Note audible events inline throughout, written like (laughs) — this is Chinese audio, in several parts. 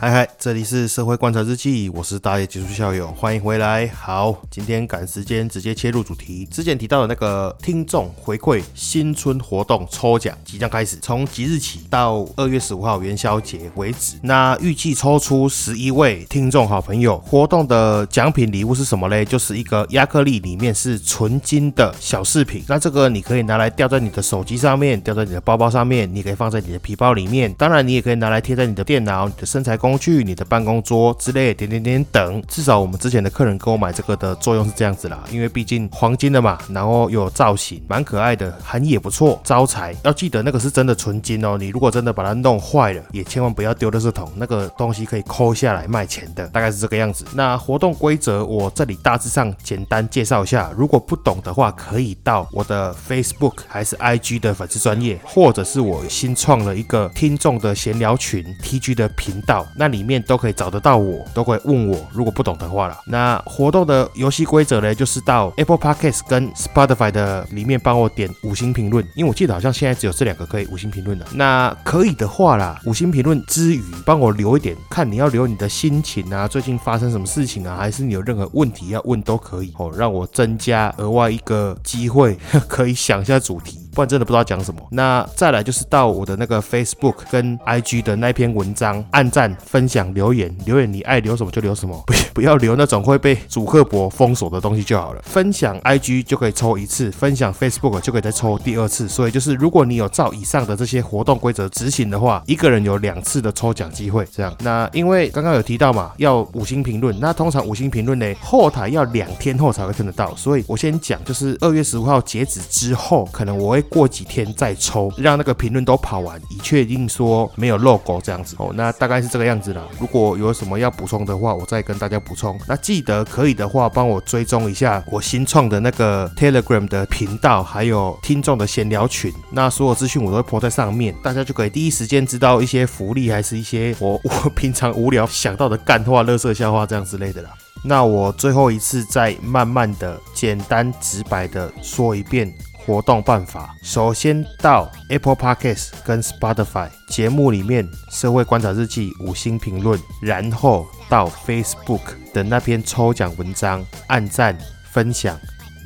嗨嗨，这里是社会观察日记，我是大爷技术校友，欢迎回来。好，今天赶时间，直接切入主题。之前提到的那个听众回馈新春活动抽奖即将开始，从即日起到二月十五号元宵节为止。那预计抽出十一位听众好朋友。活动的奖品礼物是什么嘞？就是一个亚克力，里面是纯金的小饰品。那这个你可以拿来吊在你的手机上面，吊在你的包包上面，你可以放在你的皮包里面。当然，你也可以拿来贴在你的电脑、你的身材工。工具、你的办公桌之类，点点点等。至少我们之前的客人给我买这个的作用是这样子啦，因为毕竟黄金的嘛，然后又有造型，蛮可爱的，含义也不错，招财。要记得那个是真的纯金哦，你如果真的把它弄坏了，也千万不要丢垃圾桶，那个东西可以抠下来卖钱的，大概是这个样子。那活动规则我这里大致上简单介绍一下，如果不懂的话，可以到我的 Facebook 还是 IG 的粉丝专业，或者是我新创了一个听众的闲聊群 TG 的频道。那里面都可以找得到我，都可以问我，如果不懂的话了。那活动的游戏规则呢，就是到 Apple Podcast 跟 Spotify 的里面帮我点五星评论，因为我记得好像现在只有这两个可以五星评论的。那可以的话啦，五星评论之余，帮我留一点，看你要留你的心情啊，最近发生什么事情啊，还是你有任何问题要问都可以哦，让我增加额外一个机会，(laughs) 可以想一下主题。不然真的不知道讲什么。那再来就是到我的那个 Facebook 跟 IG 的那篇文章，按赞、分享、留言，留言你爱留什么就留什么，(laughs) 不不要留那种会被主客博封锁的东西就好了。分享 IG 就可以抽一次，分享 Facebook 就可以再抽第二次。所以就是如果你有照以上的这些活动规则执行的话，一个人有两次的抽奖机会。这样，那因为刚刚有提到嘛，要五星评论，那通常五星评论呢，后台要两天后才会看得到。所以我先讲，就是二月十五号截止之后，可能我会。过几天再抽，让那个评论都跑完，以确定说没有 logo 这样子哦。那大概是这个样子啦。如果有什么要补充的话，我再跟大家补充。那记得可以的话，帮我追踪一下我新创的那个 Telegram 的频道，还有听众的闲聊群。那所有资讯我都会铺在上面，大家就可以第一时间知道一些福利，还是一些我 (laughs) 我平常无聊想到的干话、乐色笑话这样之类的啦。那我最后一次再慢慢的、简单直白的说一遍。活动办法：首先到 Apple Podcast 跟 Spotify 节目里面《社会观察日记》五星评论，然后到 Facebook 的那篇抽奖文章按赞、分享、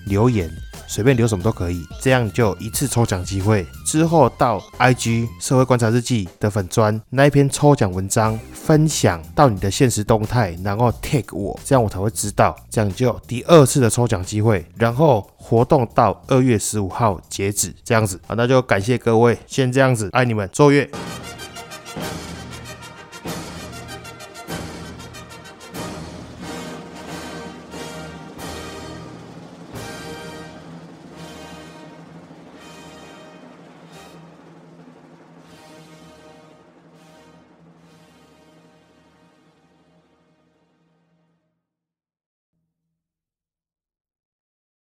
留言。随便留什么都可以，这样就一次抽奖机会。之后到 IG 社会观察日记的粉砖那一篇抽奖文章分享到你的现实动态，然后 tag 我，这样我才会知道，这样就第二次的抽奖机会。然后活动到二月十五号截止，这样子啊，那就感谢各位，先这样子，爱你们，奏乐。